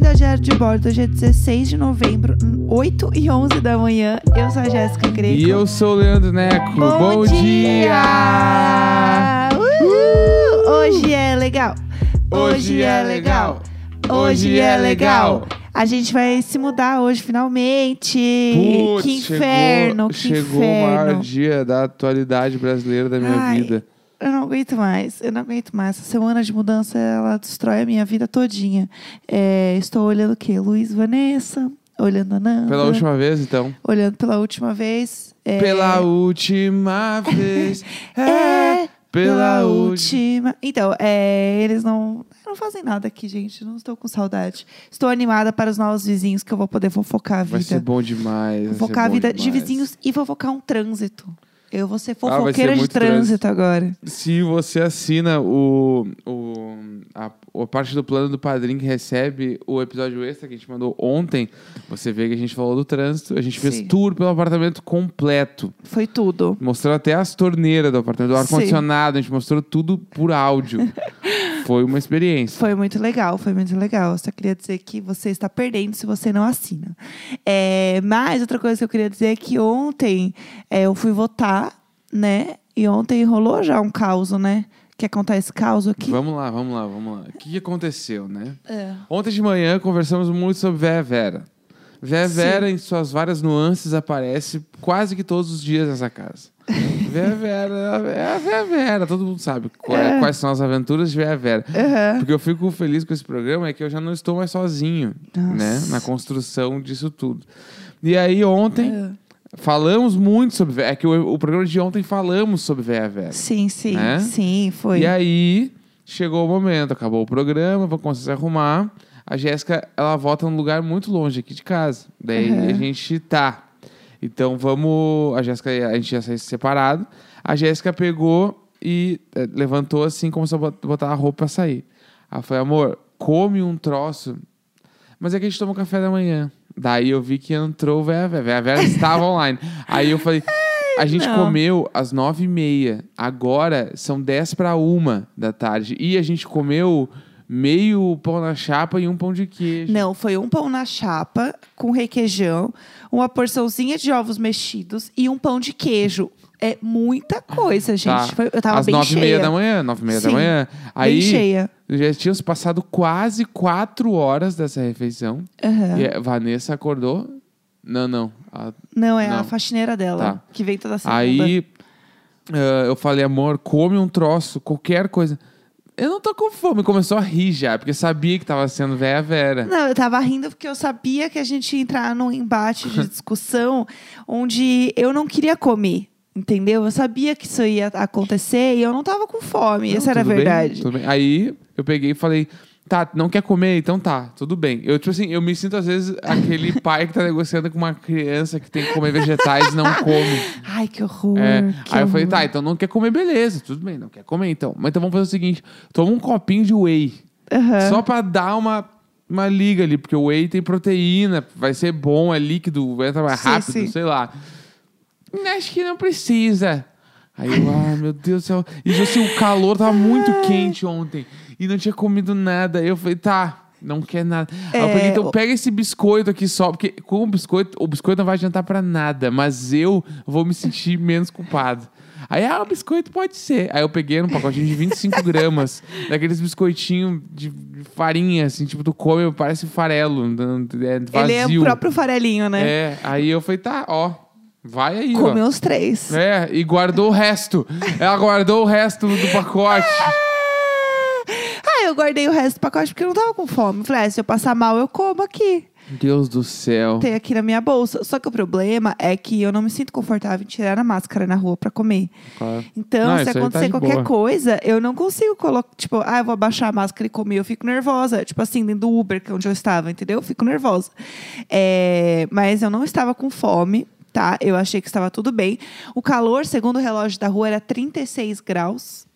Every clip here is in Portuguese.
Bem-vindo ao Diário de Bordo, hoje é 16 de novembro, 8 e 11 da manhã. Eu sou a Jéssica Greco. E eu sou o Leandro Neco. Bom, dia! Uhul! Hoje é legal. Hoje é legal. Hoje é legal. A gente vai se mudar hoje, finalmente. Putz, que inferno, chegou, que chegou o maior inferno. dia da atualidade brasileira da minha Ai, vida. Eu não aguento mais, eu não aguento mais. Essa semana de mudança, ela destrói a minha vida todinha. É, estou olhando o quê? Luiz Vanessa, olhando a Nanda. Pela última vez, então. Olhando pela última vez. é, Pela última vez. É. É, Pela última. Então, é, eles não, não fazem nada aqui, gente. Não estou com saudade. Estou animada para os novos vizinhos que eu vou poder fofocar a Vai ser vida. bom demais. Fofocar a vida de demais. vizinhos e fofocar um trânsito. Eu vou ser Ah, vai ser fofoqueira de trânsito agora. Se você assina o, o, a, a parte do plano do padrinho que recebe o episódio extra que a gente mandou ontem, você vê que a gente falou do trânsito. A gente fez Sim. tour pelo apartamento completo. Foi tudo. Mostrou até as torneiras do apartamento, do Sim. ar-condicionado, a gente mostrou tudo por áudio. Foi uma experiência. Foi muito legal, foi muito legal. Eu só queria dizer que você está perdendo se você não assina. É, mas outra coisa que eu queria dizer é que ontem é, eu fui votar, né? E ontem rolou já um caos, né? Quer contar esse caos aqui? Vamos lá, vamos lá, vamos lá. O que, que aconteceu, né? É. Ontem de manhã conversamos muito sobre Véia Vera. Véia Sim. Vera, em suas várias nuances, aparece quase que todos os dias nessa casa. Véia Vera é a Véia Vera, todo mundo sabe qual é- quais são as aventuras de Véia Vera. Aham. Porque eu fico feliz com esse programa é que eu já não estou mais sozinho, Nossa. né? Na construção disso tudo. E aí ontem É. falamos muito sobre é que o, o programa de ontem falamos sobre Véia Vera. Sim, sim, Né? sim, foi. E aí chegou o momento, acabou o programa, vou conseguir se arrumar. A Jéssica, ela volta num lugar muito longe aqui de casa. Daí Uhum. a gente tá. Então vamos. A Jéssica, a gente já saiu separado. A Jéssica pegou e eh, levantou assim, começou a bot- botar a roupa pra sair. Ela falou, amor, come um troço. Mas é que a gente tomou café da manhã. Daí eu vi que entrou o Véia. Véia Vera estava online. Aí eu falei. A gente não. comeu às nove e meia. Agora são dez para uma da tarde. E a gente comeu meio pão na chapa e um pão de queijo. Não, foi um pão na chapa com requeijão, uma porçãozinha de ovos mexidos e um pão de queijo. É muita coisa, gente. Tá. Foi- eu tava às bem nove cheia. e meia da manhã. Nove e meia da Sim, manhã. bem Aí cheia. já tínhamos passado quase quatro horas dessa refeição. Aham. E a Vanessa acordou. Não, não. A- Não, é a Não. faxineira dela, Tá. que vem toda segunda. Aí ah, eu falei, amor, come um troço, qualquer coisa. Eu não tô com fome. Começou a rir já, porque sabia que tava sendo véia Vera. Não, eu tava rindo porque eu sabia que a gente ia entrar num embate de discussão onde eu não queria comer. Entendeu? Eu sabia que isso ia acontecer e eu não tava com fome. Não, Essa era a tudo bem, verdade. tudo bem. Aí eu peguei e falei, tá, não quer comer? Então tá, tudo bem. Eu, tipo assim, eu me sinto às vezes aquele pai que tá negociando com uma criança que tem que comer vegetais e não come. Ai, que horror. É. que Aí eu falei, horror. tá, então não quer comer, beleza, tudo bem, não quer comer então. Mas então vamos fazer o seguinte: toma um copinho de whey. Aham. Só pra dar uma, uma liga ali, porque o whey tem proteína, vai ser bom, é líquido, entra mais Sim, rápido, sim. sei lá. Acho que não precisa. Aí eu, ai meu Deus do céu. E tipo assim, o calor tava muito quente ontem. E não tinha comido nada. Eu falei, tá, não quer nada. Aí eu É, peguei, então pega esse biscoito aqui só, porque com o biscoito, o biscoito não vai adiantar pra nada, mas eu vou me sentir menos culpado. Aí, ah, o biscoito pode ser. Aí eu peguei um pacotinho de 25 gramas, daqueles biscoitinhos de farinha, assim, tipo, tu come, parece farelo, é vazio. Ele é o próprio farelinho, né? É, aí eu falei, tá, ó, vai aí, ó. Comeu os três. É, e guardou o resto. Ela guardou o resto do pacote. Ah, eu guardei o resto do pacote porque eu não tava com fome. Falei, ah, se eu passar mal, eu como aqui. Deus do céu. Tem aqui na minha bolsa. Só que o problema é que eu não me sinto confortável em tirar a máscara na rua pra comer. Claro. Então, Não, se aí tá acontecer de qualquer boa. coisa, eu não consigo colocar, tipo, ah, eu vou abaixar a máscara e comer, eu fico nervosa. Tipo assim, dentro do Uber, que é onde eu estava, entendeu? Eu fico nervosa. É, mas eu não estava com fome, tá? Eu achei que estava tudo bem. O calor, segundo o relógio da rua, era 36 graus.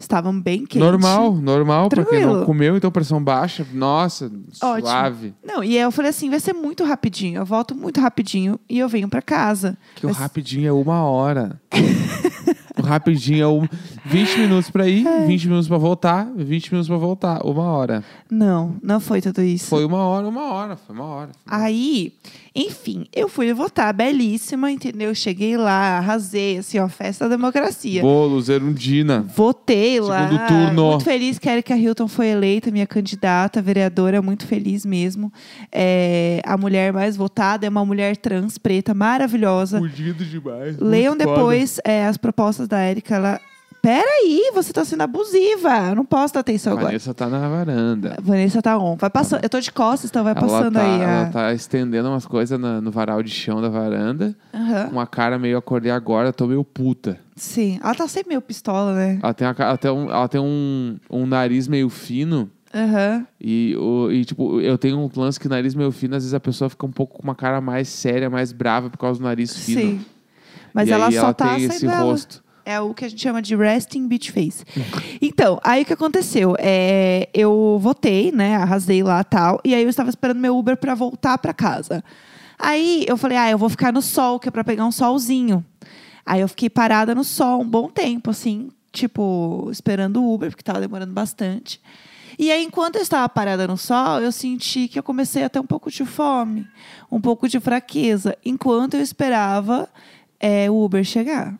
Estavam bem quentes. Normal, normal, pra quem não Tranquilo. comeu, então pressão baixa. Nossa, Ótimo. suave. Não, e aí eu falei assim, vai ser muito rapidinho. Eu volto muito rapidinho e eu venho pra casa. Que o Mas- rapidinho é uma hora. o rapidinho é um. 20 minutos pra ir, É. 20 minutos pra voltar, 20 minutos pra voltar. Uma hora. Não, não foi tudo isso. Foi uma hora, uma hora. Foi uma hora. Aí, enfim, eu fui votar, belíssima, entendeu? Cheguei lá, arrasei, assim, ó, festa da democracia. Bolo, Zerundina. Votei lá. Segundo turno. Muito feliz que a Erika Hilton foi eleita, minha candidata, vereadora, muito feliz mesmo. É, a mulher mais votada é uma mulher trans, preta, maravilhosa. Fudido demais. Leiam depois é, as propostas da Erika. Ela. Peraí, você tá sendo abusiva. Eu não posso dar atenção A agora. Vanessa tá na varanda. Vanessa tá on. Vai passando. Eu tô de costas, então vai passando ela tá, aí. Ela A... tá estendendo umas coisas na- no varal de chão da varanda. Aham. Com a cara meio acordei agora, tô meio puta. Sim. Ela tá sempre meio pistola, né? Ela tem, a ela tem, um, ela tem um, um nariz meio fino. Aham. E, o, e, tipo, eu tenho um lance que nariz meio fino, às vezes a pessoa fica um pouco com uma cara mais séria, mais brava por causa do nariz fino. Sim. Mas e ela aí só ela tá tem esse ela. rosto. É o que a gente chama de resting beach face. então, aí o que aconteceu? É, eu votei, né? Arrasei lá tal. E aí eu estava esperando meu Uber para voltar para casa. Aí eu falei, ah, eu vou ficar no sol, que é para pegar um solzinho. Aí eu fiquei parada no sol um bom tempo, assim, tipo, esperando o Uber, porque tava demorando bastante. E aí, enquanto eu estava parada no sol, eu senti que eu comecei a ter um pouco de fome, um pouco de fraqueza, enquanto eu esperava é, o Uber chegar.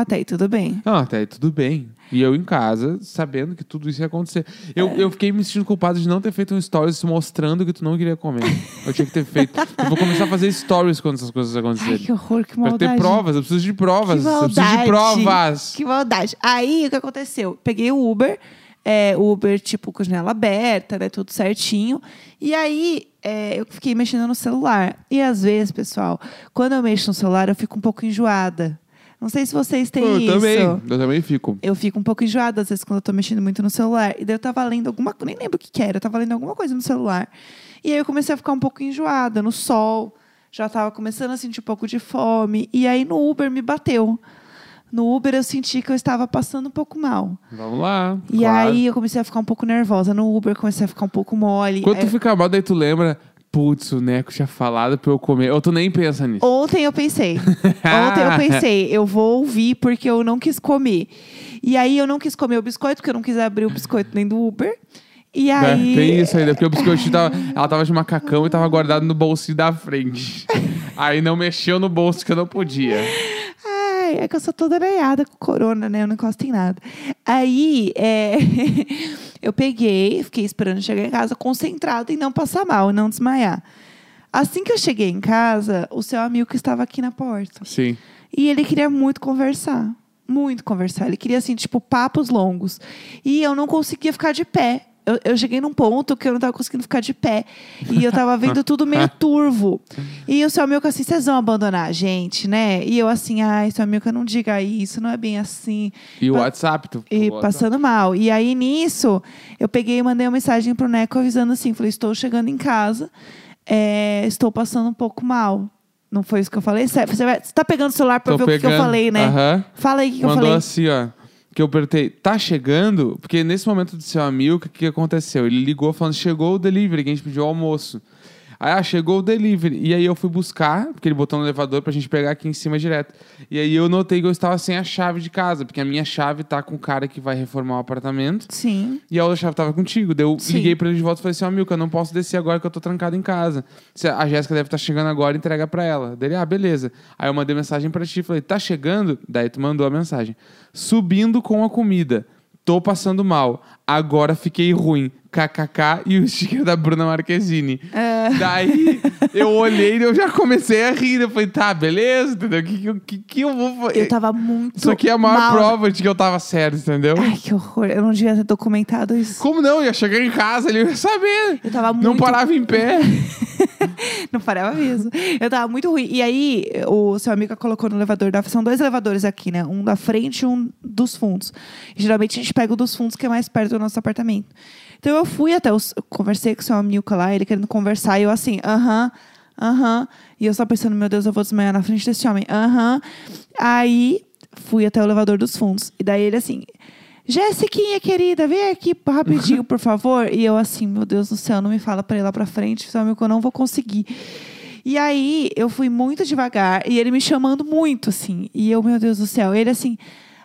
Até aí tudo bem. Não, até aí tudo bem. E eu em casa, sabendo que tudo isso ia acontecer. Eu, eu fiquei me sentindo culpado de não ter feito um stories mostrando que tu não queria comer. Eu tinha que ter feito. Eu vou começar a fazer stories quando essas coisas Ai, acontecerem. que horror, que Pra maldade. ter provas, eu preciso de provas. Que Eu preciso de maldade. provas. Que maldade. Aí, o que aconteceu? Peguei o Uber, é, o Uber, tipo, com janela aberta, né? Tudo certinho. E aí, é, eu fiquei mexendo no celular. E às vezes, pessoal, quando eu mexo no celular, eu fico um pouco enjoada. Não sei se vocês têm eu isso. também. Eu também fico. Eu fico um pouco enjoada, às vezes, quando eu tô mexendo muito no celular. E daí eu tava lendo alguma coisa, nem lembro o que, que era, eu tava lendo alguma coisa no celular. E aí eu comecei a ficar um pouco enjoada no sol. Já tava começando a sentir um pouco de fome. E aí no Uber me bateu. No Uber eu senti que eu estava passando um pouco mal. Vamos lá. E claro. aí eu comecei a ficar um pouco nervosa. No Uber comecei a ficar um pouco mole. Quando tu Aí- fica mal, daí tu lembra. Putz, o Neco tinha falado pra eu comer. Ou tu nem pensa nisso. Ontem eu pensei. Ontem eu pensei, eu vou ouvir porque eu não quis comer. E aí eu não quis comer o biscoito, porque eu não quis abrir o biscoito nem do Uber. E É, aí. tem isso ainda, porque o biscoitinho tava. Ela tava de macacão e tava guardado no bolsinho da frente. Aí não mexeu no bolso que eu não podia. Ai, é que eu sou toda aranhada com corona, né? Eu não encosto em nada. Aí, é, eu peguei, fiquei esperando chegar em casa, concentrada em não passar mal, não desmaiar. Assim que eu cheguei em casa, o seu amigo que estava aqui na porta. Sim. E ele queria muito conversar. Muito conversar. Ele queria, assim, tipo, papos longos. E eu não conseguia ficar de pé. Eu, eu cheguei num ponto que eu não tava conseguindo ficar de pé. E eu tava vendo tudo meio turvo. E o seu amigo assim, vocês vão abandonar a gente, né? E eu assim, ai, seu amigo, não diga isso, não é bem assim. E o Pa- WhatsApp, tu. E passando mal. E aí, nisso, eu peguei e mandei uma mensagem pro Neco avisando assim: falei, estou chegando em casa, é, estou passando um pouco mal. Não foi isso que eu falei? Você você vai- você tá pegando o celular pra Tô ver o que que eu pegando. falei, né? Fala aí o que, que eu Mandou falei. assim, ó. Que eu perguntei, tá chegando? Porque nesse momento do seu amigo, o que, que aconteceu? Ele ligou falando, chegou o delivery, que a gente pediu o almoço. Aí, ah, chegou o delivery. E aí eu fui buscar, porque ele botou no elevador pra gente pegar aqui em cima direto. E aí eu notei que eu estava sem a chave de casa, porque a minha chave tá com o cara que vai reformar o apartamento. Sim. E a outra chave tava contigo. Daí eu Sim. liguei pra ele de volta e falei assim, ó, Milka, eu não posso descer agora que eu tô trancado em casa. Se A Jéssica deve estar chegando agora, entrega pra ela. Daí ele, ah, beleza. Aí eu mandei mensagem pra ti, falei, tá chegando? Daí tu mandou a mensagem. Subindo com a comida. Tô passando mal. Agora fiquei ruim. KKK e o sticker da Bruna Marquezine. É. Daí eu olhei e eu já comecei a rir. Eu falei, tá, beleza, entendeu? O que, que, que, eu vou fazer? Eu tava muito. Isso aqui é a maior mal. prova de que eu tava certo, entendeu? Ai, que horror. Eu não devia ter documentado isso. Como não? Ia chegar em casa, ele ia saber. Eu tava Não muito- parava em pé. Não parava mesmo. Eu tava muito ruim. E aí, o seu amigo colocou no elevador da. São dois elevadores aqui, né? Um da frente e um dos fundos. E, geralmente a gente pega o dos fundos, que é mais perto nosso apartamento. Então eu fui até os. eu Conversei com o seu amigo lá, ele querendo conversar, e eu assim, aham, aham. E eu só pensando, meu Deus, eu vou desmaiar na frente desse homem. Aham. Aí fui até o elevador dos fundos. E daí ele assim. Jéssiquinha, querida, vem aqui rapidinho, por favor. E eu assim, meu Deus do céu, não me fala pra ir lá pra frente, seu amigo, eu não vou conseguir. E aí, eu fui muito devagar, e ele me chamando muito, assim. E eu, meu Deus do céu, ele assim,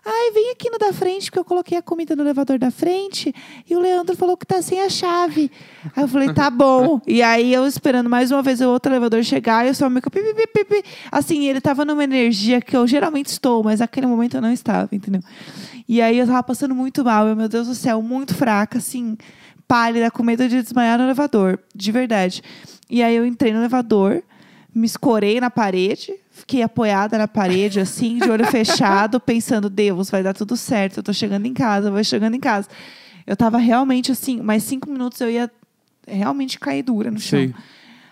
Ai, vem aqui no da frente, porque eu coloquei a comida no elevador da frente e o Leandro falou que tá sem a chave. Aí eu falei, tá bom. E aí eu esperando mais uma vez o outro elevador chegar e eu só me. pi, pi, pi, pi, pi. Assim, ele tava numa energia que eu geralmente estou, mas naquele momento eu não estava, entendeu? E aí eu tava passando muito mal, eu, meu Deus do céu, muito fraca, assim, pálida, com medo de desmaiar no elevador, de verdade. E aí eu entrei no elevador, me escorei na parede, fiquei apoiada na parede, assim, de olho fechado, pensando, Deus, vai dar tudo certo, eu tô chegando em casa, vai chegando em casa. Eu tava realmente assim, mais cinco minutos eu ia realmente cair dura no chão. Sei.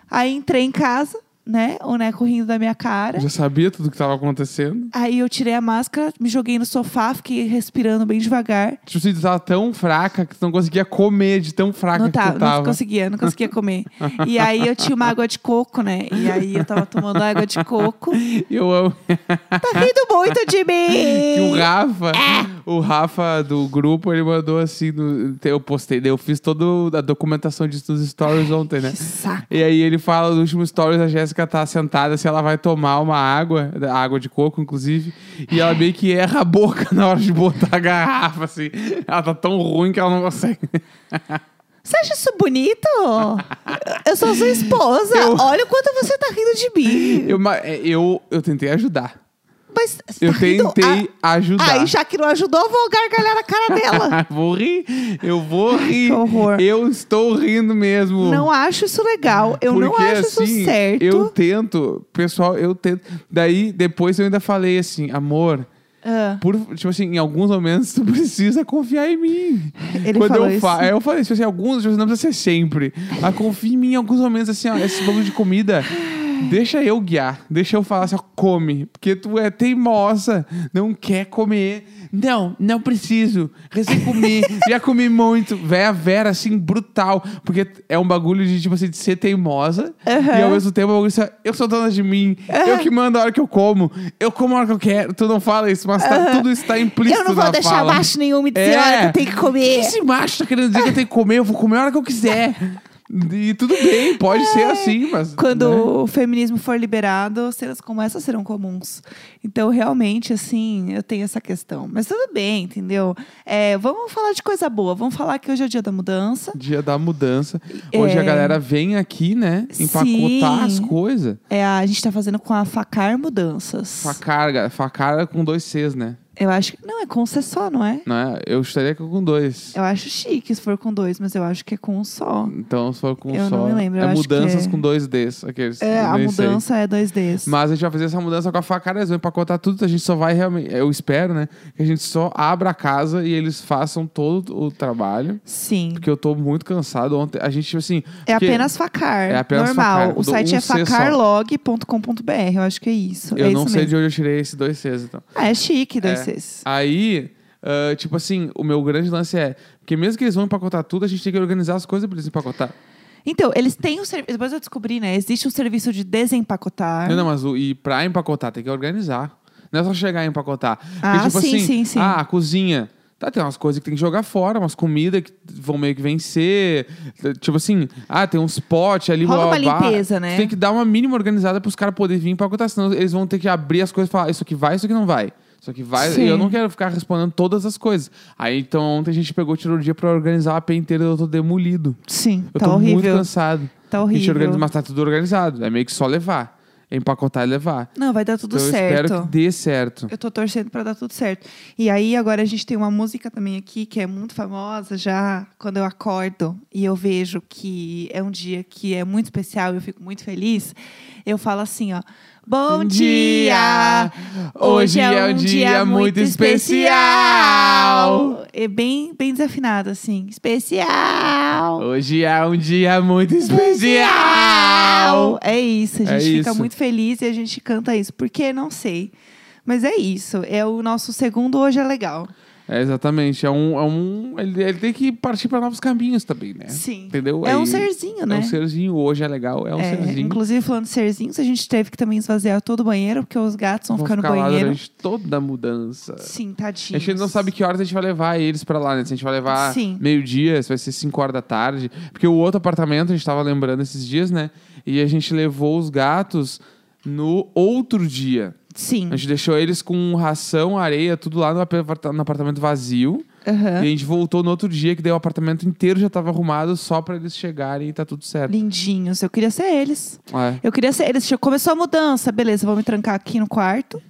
Aí entrei em casa, né? O Neco rindo da minha cara. Já sabia tudo que tava acontecendo. Aí eu tirei a máscara, me joguei no sofá, fiquei respirando bem devagar. Tipo, você tava tão fraca que tu não conseguia comer de tão fraca Não, que tava, tu tava. não conseguia, não conseguia comer. e aí eu tinha uma água de coco, né? E aí eu tava tomando água de coco. Eu amo Tá rindo muito de que o mim! Rafa, o Rafa do grupo, ele mandou assim, no- eu postei, eu fiz toda a documentação disso nos stories ontem, né? Que saco. E aí ele fala no último stories, a Jéssica tá sentada se ela vai tomar uma água, água de coco, inclusive, e ela meio que erra a boca na hora de botar a garrafa, assim. Ela tá tão ruim que ela não consegue. Você acha isso bonito? Eu sou sua esposa. Eu- Olha o quanto você tá rindo de mim. Eu, é, eu, eu tentei ajudar. Mas Eu tá rindo- tentei ajudar. Ah, aí já que não ajudou, eu vou gargalhar na cara dela. vou rir, eu vou rir. Que horror. Eu estou rindo mesmo. Não acho isso legal. Eu não Porque, acho assim, isso certo. Eu tento, pessoal, eu tento. Daí, depois eu ainda falei assim, amor, Ah, por, tipo assim, em alguns momentos tu precisa confiar em mim. Ele Quando falou eu isso? fa- eu falei, tipo assim, alguns, tipo assim, não precisa ser sempre. Mas confia em mim em alguns momentos, assim, ó, esse bagulho de comida. Deixa eu guiar, deixa eu falar assim, ó, come. Porque tu é teimosa, não quer comer. Não, não preciso. Recém comi, já comi muito. Véia Vera, assim, brutal. Porque é um bagulho de, tipo assim, de ser teimosa. Aham. E ao mesmo tempo, é um bagulho assim, eu sou dona de mim. Eu que mando a hora que eu como. Eu como a hora que eu quero. Tu não fala isso, mas tá- tudo está implícito eu não vou na deixar fala. macho nenhum me dizer É. a hora que eu tenho que comer. Esse macho tá querendo dizer que eu tenho que comer, eu vou comer a hora que eu quiser. E tudo bem, pode ser assim, mas. Quando né? o feminismo for liberado, cenas como essa serão comuns. Então, realmente, assim, eu tenho essa questão. Mas tudo bem, entendeu? É, vamos falar de coisa boa. Vamos falar que hoje é o dia da mudança. Dia da mudança. Hoje É. a galera vem aqui, né? Empacotar Sim. as coisas. É, a gente tá fazendo com a Facar Mudanças. Facar, facar com dois Cs, né? Eu acho que. Não, é com um C só, não é? Não é? Eu estaria com dois. Eu acho chique se for com dois, mas eu acho que é com um só. Então, se for com Eu só. não me lembro, eu é acho mudanças que é- com dois Ds. Aqueles, É, a nem sei. mudança é dois Ds. Mas a gente vai fazer essa mudança com a faca, eles vão empacotar tudo, a gente só vai realmente. Eu espero, né? Que a gente só abra a casa e eles façam todo o trabalho. Sim. Porque eu tô muito cansado ontem. A gente, tipo assim. É porque apenas Facar. É apenas normal. Facar. O Do- site um é C só. facarlog.com.br. Eu acho que é isso. Eu é não isso sei mesmo. de onde eu tirei esses dois Cs, então. Ah, é chique, dois Cs. Aí, ah, tipo assim, o meu grande lance é. Porque mesmo que eles vão empacotar tudo, a gente tem que organizar as coisas pra eles empacotar. Então, eles têm um serviço. Depois eu descobri, né? Existe um serviço de desempacotar. Não, não, mas o, e pra empacotar tem que organizar. Não é só chegar e empacotar. Porque, Ah, tipo sim, assim, sim, sim. Ah, a cozinha. Tá, tem umas coisas que tem que jogar fora, umas comidas que vão meio que vencer. Tipo assim, ah, tem uns potes ali. Rola blá, uma blá, limpeza, né? Tem que dar uma mínima organizada pros caras poderem vir empacotar, senão eles vão ter que abrir as coisas e falar, isso aqui vai, isso aqui não vai. Isso aqui vai, Sim. eu não quero ficar respondendo todas as coisas. Aí então ontem a gente pegou, tirou o dia pra organizar a AP inteira e eu tô demolido. Sim, Eu tá tô muito horrível. cansado. Tá A gente horrível. organiza, mas tá tudo organizado. É meio que só levar. É empacotar e levar. Não, vai dar tudo então eu certo. espero que dê certo. Eu tô torcendo pra dar tudo certo. E aí, agora a gente tem uma música também aqui que é muito famosa já quando eu acordo e eu vejo que é um dia que é muito especial e eu fico muito feliz. Eu falo assim, ó. Bom Bom dia! Hoje é um dia muito especial! É bem, bem desafinado, assim. Especial! Hoje é um dia muito especial! É isso, a É gente fica isso. muito feliz e a gente canta isso. Por que? Não sei. Mas é isso. É o nosso segundo Hoje é Legal. É, exatamente. É um. É um ele, ele tem que partir para novos caminhos também, né? Sim. Entendeu? É um Aí- serzinho, né? É um serzinho. Hoje é legal. É um É, serzinho. inclusive, falando de serzinhos, a gente teve que também esvaziar todo o banheiro, porque os gatos vão, Vão ficar no lá banheiro. durante toda a mudança. Sim, A tadinhos. gente não sabe que horas a gente vai levar eles pra lá, né? Se a gente vai levar meio-dia, se vai ser 5 horas da tarde. Porque o outro apartamento, a gente tava lembrando esses dias, né? E a gente levou os gatos no outro dia. Sim. A gente deixou eles com ração, areia, tudo lá no, no apartamento vazio. Aham. E a gente voltou no outro dia, que daí o apartamento inteiro já tava arrumado só pra eles chegarem e tá tudo certo. Lindinhos. Eu queria ser eles. É. Eu queria ser eles. Começou a mudança. Beleza, vou me trancar aqui no quarto.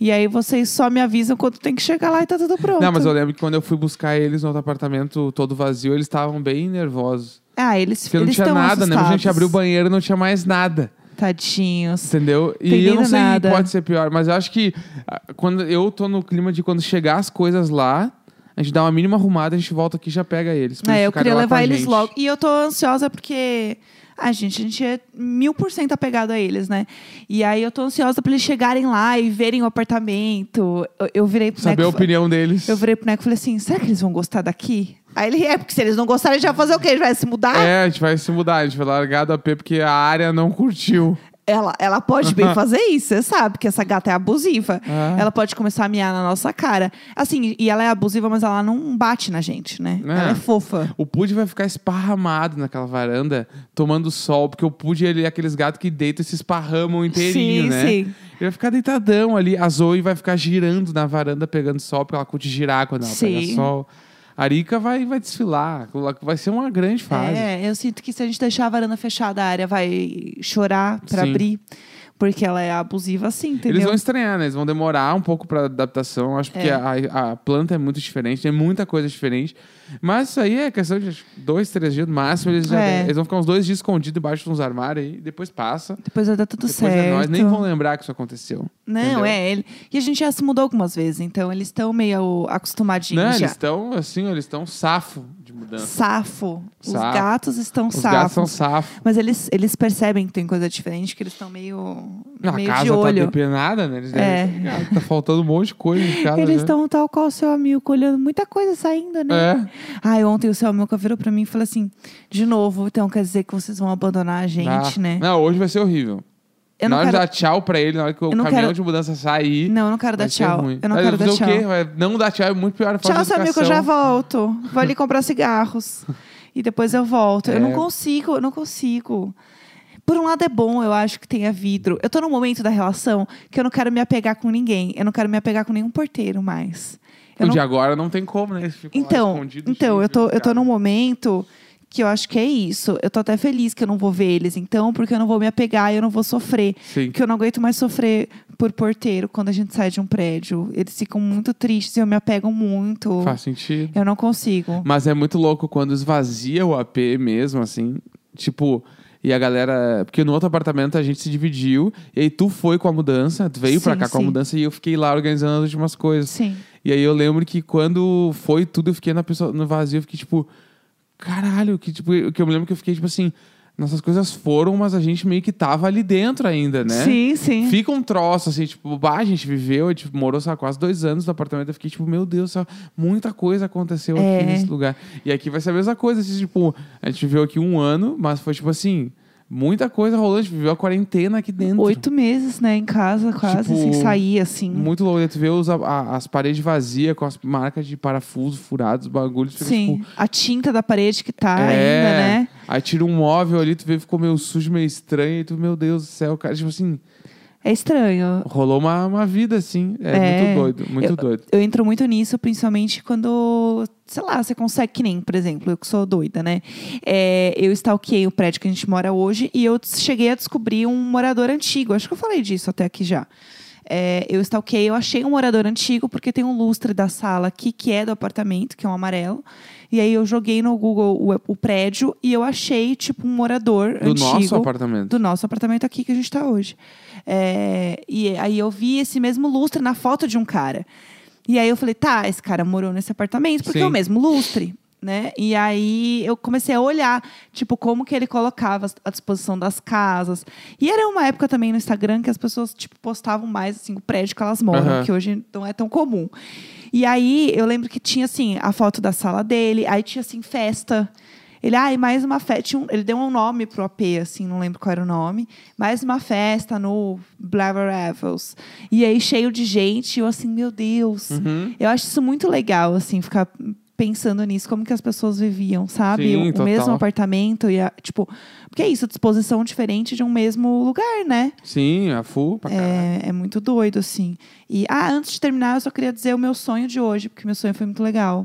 E aí vocês só me avisam quando tem que chegar lá e tá tudo pronto. Não, mas eu lembro que quando eu fui buscar eles no outro apartamento todo vazio, eles estavam bem nervosos. Ah, eles Porque não eles tinha tão nada, né? A gente assustados. abriu o banheiro e não tinha mais nada. Tadinhos. Entendeu? E eu não sei, nada. pode ser pior, mas eu acho que ah, quando eu tô no clima de quando chegar as coisas lá, a gente dá uma mínima arrumada, a gente volta aqui e já pega eles. É, eles eu queria levar a eles logo. E eu tô ansiosa porque. Ai, gente, a gente é mil por cento apegado a eles, né? E aí eu tô ansiosa pra eles chegarem lá e verem o apartamento. Eu, eu virei pro Saber a Neco. opinião deles. Eu virei pro Neco e falei assim: será que eles vão gostar daqui? Aí ele é, porque se eles não gostarem, a gente vai fazer o quê? A gente vai se mudar? É, a gente vai se mudar, a gente vai largar do AP porque a área não curtiu. Ela, ela pode bem fazer isso, você sabe que essa gata é abusiva. Ah. Ela pode começar a miar na nossa cara. Assim, e ela é abusiva, mas ela não bate na gente, né? É. Ela é fofa. O Pud vai ficar esparramado naquela varanda, tomando sol, porque o Pud ele é aqueles gatos que deitam e se esparramam inteirinho, Sim, né? sim. Ele vai ficar deitadão ali. A Zoe vai ficar girando na varanda pegando sol, porque ela curte girar quando ela pega Sim. sol. A Arica vai, vai desfilar. Vai ser uma grande fase. É, eu sinto que se a gente deixar a varanda fechada, a área vai chorar Sim. abrir. Porque ela é abusiva assim, entendeu? Eles vão estranhar, né? Eles vão demorar um pouco pra adaptação. Acho porque É. a, a planta é muito diferente, tem muita coisa diferente. Mas isso aí é questão de dois, três dias no máximo. Eles, já- É. eles vão ficar uns dois dias escondidos debaixo de uns armários aí, depois passa. Depois vai dar tudo Depois certo. é nóis, nem vão lembrar que isso aconteceu. Não, entendeu? é ele. E a gente já se mudou algumas vezes, então eles estão meio acostumadinhos Não, já. eles estão assim, eles estão safo de mudança. Safo. Os Safo. gatos estão Os safos. gatos são safo. Mas eles, eles percebem que tem coisa diferente, que eles estão meio, Não, a meio casa de tá olho. depenada, né? Eles É. devem- Ah, tá faltando um monte de coisa em casa. Eles né? estão tal qual o seu amigo, olhando muita coisa saindo, né? É. Ai, ontem o seu amigo virou pra mim e falou assim: de novo, então quer dizer que vocês vão abandonar a gente, Ah, né? Não, hoje vai ser horrível. Eu na não hora quero. de dar tchau pra ele, na hora que o Eu caminhão quero- de mudança sair. Não, eu não quero dar tchau. Eu não Vai quero dar tchau. o quê? Vai- Não dar tchau é muito pior. Tchau, seu amigo, eu já volto. Vou ali comprar cigarros. E depois eu volto. Eu É. não consigo, eu não consigo. Por um lado é bom, eu acho que tenha vidro. Eu tô num momento da relação que eu não quero me apegar com ninguém. Eu não quero me apegar com nenhum porteiro mais. Eu O não de agora não tem como, né? Então, então eu tô, eu tô num momento que eu acho que é isso. Eu tô até feliz que eu não vou ver eles, então, porque eu não vou me apegar e eu não vou sofrer. Sim. Porque eu não aguento mais sofrer por porteiro quando a gente sai de um prédio. Eles ficam muito tristes e eu me apego muito. Faz sentido. Eu não consigo. Mas é muito louco quando esvazia o AP mesmo, assim. Tipo, e a galera. Porque no outro apartamento a gente se dividiu. E aí tu foi com a mudança, tu veio pra Sim, cá com a sim. mudança e eu fiquei lá organizando as últimas coisas. Sim. E aí eu lembro que quando foi tudo, eu fiquei na pessoa, no vazio, eu fiquei tipo, caralho, que tipo, que eu me lembro que eu fiquei tipo assim, nossas coisas foram, mas a gente meio que tava ali dentro ainda, né? Sim, sim. Fica um troço, assim, tipo, bah, a gente viveu, a gente morou só quase dois anos no apartamento. Eu fiquei, tipo, meu Deus, céu, muita coisa aconteceu É. aqui nesse lugar. E aqui vai ser a mesma coisa, assim, tipo, a gente viveu aqui um ano, mas foi tipo assim, muita coisa rolando. A gente viveu a quarentena aqui dentro. Oito meses, né, em casa, quase, Tipo, sem sair, assim. Muito louco. Tu vê os, a- as paredes vazias com as marcas de parafuso furados, os bagulhos. Fica, Sim. tipo, A tinta da parede que tá é. ainda, né? Aí tira um móvel ali, tu vê, ficou meio sujo, meio estranho. E tu, meu Deus do céu, cara. Tipo assim, É estranho. rolou uma, uma vida, assim. É, É. muito doido, muito Eu- doido. Eu entro muito nisso, principalmente quando, sei lá, você consegue, que nem, por exemplo, eu que sou doida, né? É, eu stalkeei o prédio que a gente mora hoje e eu cheguei a descobrir um morador antigo. Acho que eu falei disso até aqui já. É, eu stalkeei, eu achei um morador antigo, porque tem um lustre da sala aqui, que é do apartamento, que é um amarelo. E aí eu joguei no Google o, o prédio e eu achei, tipo, um morador Do antigo nosso apartamento. do nosso apartamento aqui que a gente está hoje. É, e aí eu vi esse mesmo lustre na foto de um cara. E aí eu falei, tá, esse cara morou nesse apartamento porque é o Sim. mesmo lustre. Né? E aí eu comecei a olhar, tipo, como que ele colocava a disposição das casas. E era uma época também no Instagram que as pessoas, tipo, postavam mais, assim, o prédio que elas moram, Aham. que hoje não é tão comum. E aí eu lembro que tinha, assim, a foto da sala dele, aí tinha, assim, festa. Ele, ai, mais uma festa. ele deu um nome pro AP, assim, não lembro qual era o nome. Mais uma festa no Blaver Revels. E aí, cheio de gente, eu assim, meu Deus. Uhum. Eu acho isso muito legal, assim, ficar pensando nisso, como que as pessoas viviam, sabe? Sim, o, o mesmo apartamento e a, tipo, porque é isso, disposição diferente de um mesmo lugar, né? Sim, a full pra. É, é muito doido, assim. E, ah, antes de terminar, eu só queria dizer o meu sonho de hoje, porque meu sonho foi muito legal.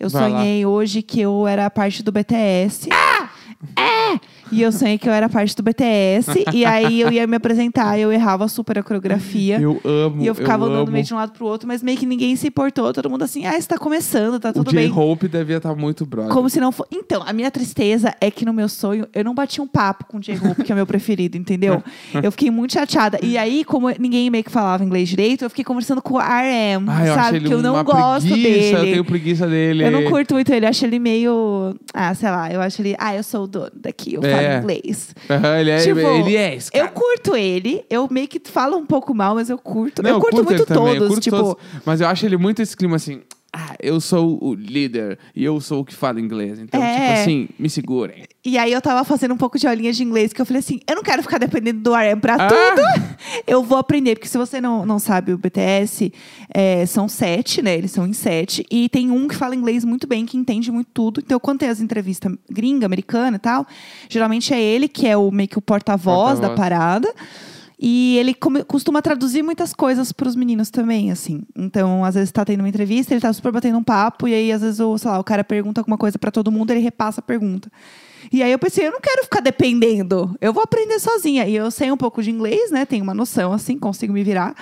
Eu Vai lá. sonhei hoje que eu era parte do BTS. Ah! É! E eu sonhei que eu era parte do BTS. e aí eu ia me apresentar, eu errava super a coreografia. Eu amo. E eu ficava andando amo. meio de um lado pro outro, mas meio que ninguém se importou. Todo mundo assim, ah, está começando, tá O tudo bem. J-Hope devia estar muito brother. Como se não fosse. Então, a minha tristeza é que no meu sonho eu não bati um papo com o J-Hope, que é o meu preferido, entendeu? Eu fiquei muito chateada. E aí, como ninguém meio que falava inglês direito, eu fiquei conversando com o RM, eu acho sabe? ele Que eu não gosto preguiça, dele. Eu tenho preguiça dele. Eu não curto muito ele, eu acho ele meio. Ah, sei lá, eu acho ele. Ah, eu sou o dono daqui, eu É. falo inglês. Aham, ele é, Tipo, ele é esse cara. Eu curto ele, eu meio que falo um pouco mal, mas eu curto. Não, eu curto, ele muito todos, curto tipo. todos. Mas eu acho ele muito esse clima assim. Ah, eu sou o líder e eu sou o que fala inglês. Então, É. tipo assim, me segurem. E aí eu tava fazendo um pouco de aulinhas de inglês, que eu falei assim, eu não quero ficar dependendo do RM pra Ah! tudo. Eu vou aprender, porque se você não, não sabe, o BTS é, são sete, né? Eles são em sete. E tem um que fala inglês muito bem, que entende muito tudo. Então, quando tem as entrevistas gringa, americana e tal, geralmente é ele que é o meio que o porta-voz da Porta-voz. parada. E ele costuma traduzir muitas coisas pros meninos também, assim. Então, às vezes tá tendo uma entrevista, ele tá super batendo um papo, e aí, às vezes, o, sei lá, o cara pergunta alguma coisa pra todo mundo, ele repassa a pergunta. E aí eu pensei, eu não quero ficar dependendo, eu vou aprender sozinha. E eu sei um pouco de inglês, né? Tenho uma noção, assim, consigo me virar.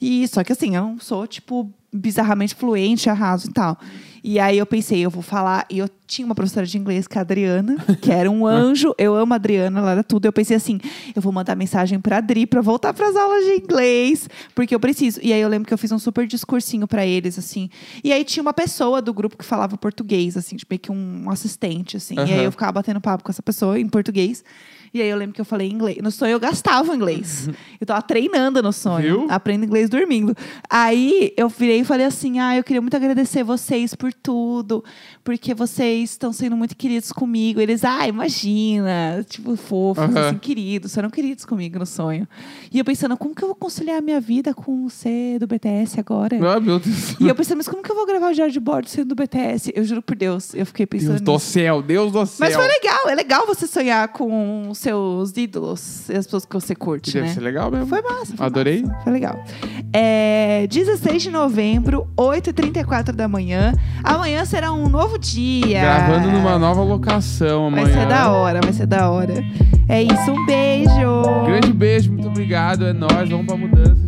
E só que assim, eu não sou, tipo, bizarramente fluente, arraso e tal. E aí eu pensei, eu vou falar. E eu tinha uma professora de inglês, que é a Adriana, que era um anjo. Eu amo a Adriana, ela era tudo. Eu pensei assim, eu vou mandar mensagem pra Adri pra voltar pras aulas de inglês, porque eu preciso. E aí eu lembro que eu fiz um super discursinho pra eles, assim. E aí tinha uma pessoa do grupo que falava português, assim, tipo, meio que um assistente, assim. E aí eu ficava batendo papo com essa pessoa em português. E aí eu lembro que eu falei inglês. No sonho eu gastava inglês. Eu tava treinando no sonho. Viu? Aprendo inglês dormindo. Aí eu virei e falei assim: ah, eu queria muito agradecer vocês por tudo, porque vocês estão sendo muito queridos comigo. Eles, ah, imagina, tipo, fofos, Aham. assim, queridos, foram queridos comigo no sonho. E eu pensando, como que eu vou conciliar a minha vida com o ser do BTS agora? Ah, meu Deus. E eu pensando, mas como que eu vou gravar o de Bordo sendo do BTS? Eu juro por Deus, eu fiquei pensando Deus do nisso. céu, Deus do céu. Mas foi legal, é legal você sonhar com seus ídolos e as pessoas que você curte, Deve né? ser legal mesmo. Foi massa. Foi Adorei. massa, Foi legal. É, 16 de novembro, 8h34 da manhã. Amanhã será um novo dia. Gravando numa nova locação amanhã. Vai ser da hora, vai ser da hora. É isso, um beijo. Grande beijo, muito obrigado. É nóis, vamos pra mudança.